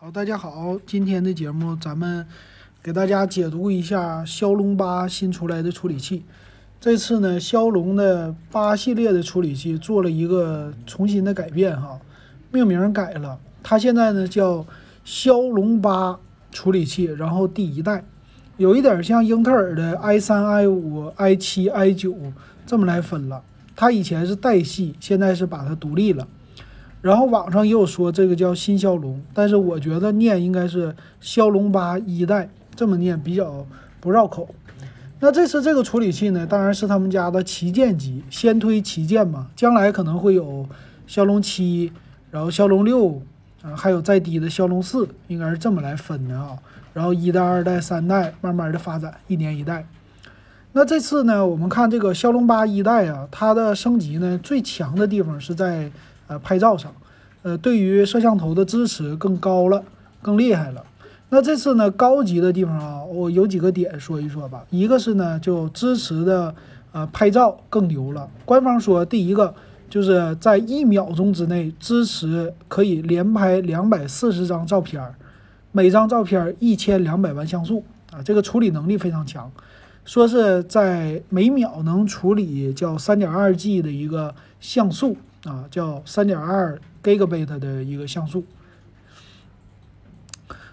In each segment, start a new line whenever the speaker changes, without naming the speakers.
好，大家好，今天的节目咱们给大家解读一下骁龙八新出来的处理器。这次呢，骁龙的八系列的处理器做了一个重新的改变哈，命名改了，它现在呢叫骁龙八处理器，然后第一代，有一点像英特尔的 i 三、i 五、i 七、i 九这么来分了。它以前是代系，现在是把它独立了。然后网上也有说这个叫新骁龙，但是我觉得念应该是骁龙八一代，这么念比较不绕口。那这次这个处理器呢，当然是他们家的旗舰机，先推旗舰嘛，将来可能会有骁龙七，然后骁龙六，啊，还有再低的骁龙四，应该是这么来分的啊。然后一代、二代、三代慢慢的发展，一年一代。那这次呢，我们看这个骁龙八一代啊，它的升级呢，最强的地方是在。呃，拍照上，呃，对于摄像头的支持更高了，更厉害了。那这次呢，高级的地方啊，我有几个点说一说吧。一个是呢，就支持的呃拍照更牛了。官方说，第一个就是在一秒钟之内支持可以连拍两百四十张照片，每张照片一千两百万像素啊，这个处理能力非常强。说是在每秒能处理叫三点二 G 的一个像素。啊，叫三点二 Gigabit 的一个像素，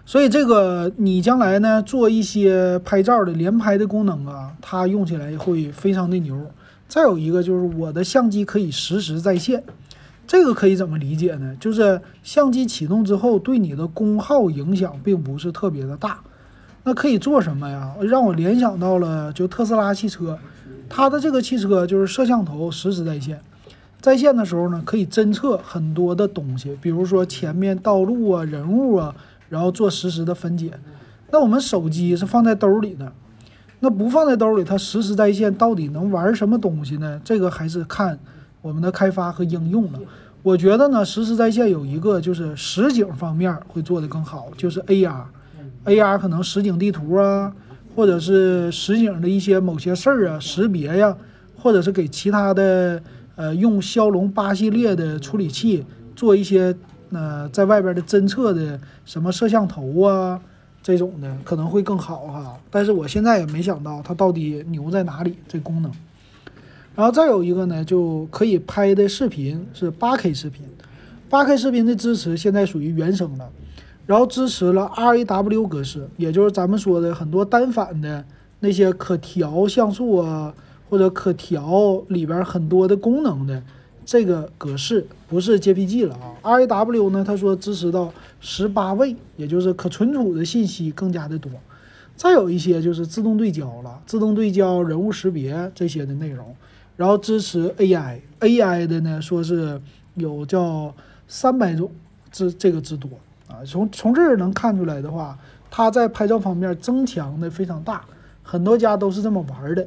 所以这个你将来呢做一些拍照的连拍的功能啊，它用起来会非常的牛。再有一个就是我的相机可以实时在线，这个可以怎么理解呢？就是相机启动之后对你的功耗影响并不是特别的大。那可以做什么呀？让我联想到了就特斯拉汽车，它的这个汽车就是摄像头实时在线。在线的时候呢，可以侦测很多的东西，比如说前面道路啊、人物啊，然后做实时的分解。那我们手机是放在兜里的，那不放在兜里，它实时在线到底能玩什么东西呢？这个还是看我们的开发和应用了。我觉得呢，实时在线有一个就是实景方面会做得更好，就是 AR，AR 可能实景地图啊，或者是实景的一些某些事儿啊识别呀，或者是给其他的。呃，用骁龙八系列的处理器做一些呃，在外边的侦测的什么摄像头啊这种的可能会更好哈。但是我现在也没想到它到底牛在哪里这功能。然后再有一个呢，就可以拍的视频是八 K 视频，八 K 视频的支持现在属于原生了，然后支持了 RAW 格式，也就是咱们说的很多单反的那些可调像素啊。或者可调里边很多的功能的这个格式不是 JPG 了啊，RAW 呢？他说支持到十八位，也就是可存储的信息更加的多。再有一些就是自动对焦了，自动对焦、人物识别这些的内容，然后支持 AI，AI 的呢说是有叫三百种之这个之多啊。从从这儿能看出来的话，它在拍照方面增强的非常大，很多家都是这么玩的。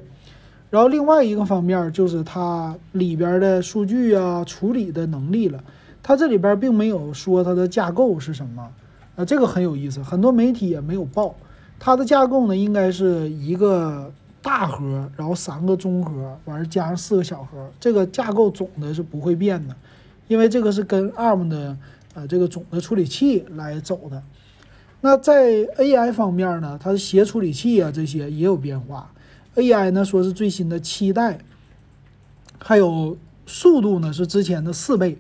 然后另外一个方面就是它里边的数据啊处理的能力了，它这里边并没有说它的架构是什么，呃，这个很有意思，很多媒体也没有报。它的架构呢应该是一个大核，然后三个中核，完了加上四个小核，这个架构总的是不会变的，因为这个是跟 ARM 的呃这个总的处理器来走的。那在 AI 方面呢，它的协处理器啊这些也有变化。AI 呢说是最新的七代，还有速度呢是之前的四倍，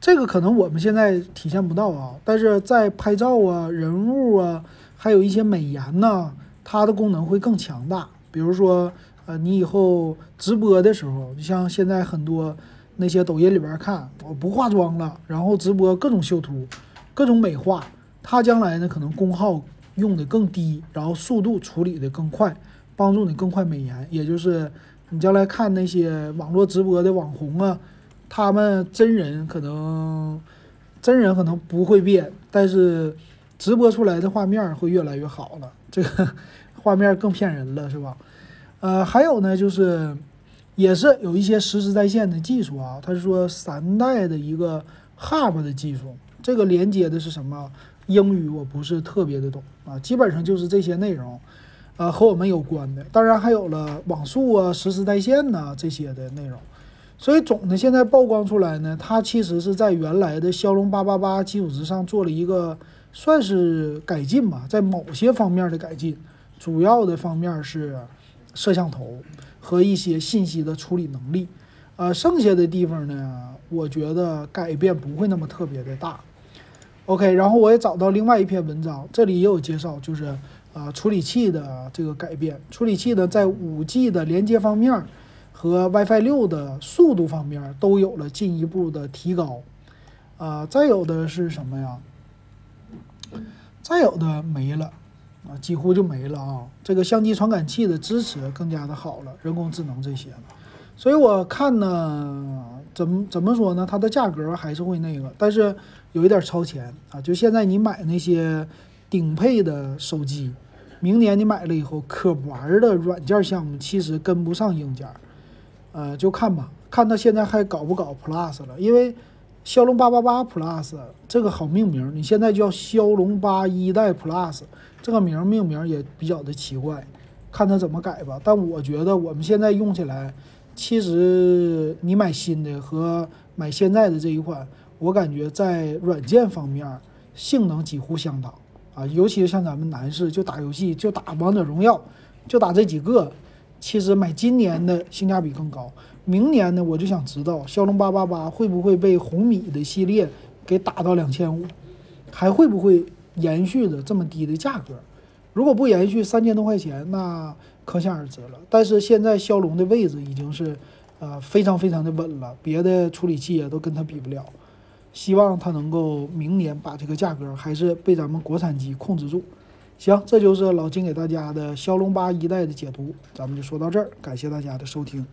这个可能我们现在体现不到啊，但是在拍照啊、人物啊，还有一些美颜呐，它的功能会更强大。比如说，呃，你以后直播的时候，就像现在很多那些抖音里边看，我不化妆了，然后直播各种修图、各种美化，它将来呢可能功耗用的更低，然后速度处理的更快。帮助你更快美颜，也就是你将来看那些网络直播的网红啊，他们真人可能真人可能不会变，但是直播出来的画面会越来越好了，这个 画面更骗人了，是吧？呃，还有呢，就是也是有一些实时在线的技术啊，他是说三代的一个 Hub 的技术，这个连接的是什么？英语我不是特别的懂啊，基本上就是这些内容。呃，和我们有关的，当然还有了网速啊、实时在线呐这些的内容。所以总的现在曝光出来呢，它其实是在原来的骁龙八八八基础之上做了一个算是改进吧，在某些方面的改进，主要的方面是摄像头和一些信息的处理能力。呃，剩下的地方呢，我觉得改变不会那么特别的大。OK，然后我也找到另外一篇文章，这里也有介绍，就是啊处理器的这个改变。处理器呢，在 5G 的连接方面和 WiFi 六的速度方面都有了进一步的提高。啊，再有的是什么呀？再有的没了，啊，几乎就没了啊。这个相机传感器的支持更加的好了，人工智能这些。所以我看呢，怎么怎么说呢？它的价格还是会那个，但是有一点超前啊。就现在你买那些顶配的手机，明年你买了以后，可玩的软件项目其实跟不上硬件，呃，就看吧，看它现在还搞不搞 Plus 了。因为骁龙八八八 Plus 这个好命名，你现在叫骁龙八一代 Plus，这个名命名也比较的奇怪，看它怎么改吧。但我觉得我们现在用起来。其实你买新的和买现在的这一款，我感觉在软件方面性能几乎相当啊，尤其是像咱们男士就打游戏就打王者荣耀，就打这几个，其实买今年的性价比更高。明年呢，我就想知道骁龙八八八会不会被红米的系列给打到两千五，还会不会延续着这么低的价格？如果不延续三千多块钱，那。可想而知了，但是现在骁龙的位置已经是，呃，非常非常的稳了，别的处理器也都跟它比不了。希望它能够明年把这个价格还是被咱们国产机控制住。行，这就是老金给大家的骁龙八一代的解读，咱们就说到这儿，感谢大家的收听。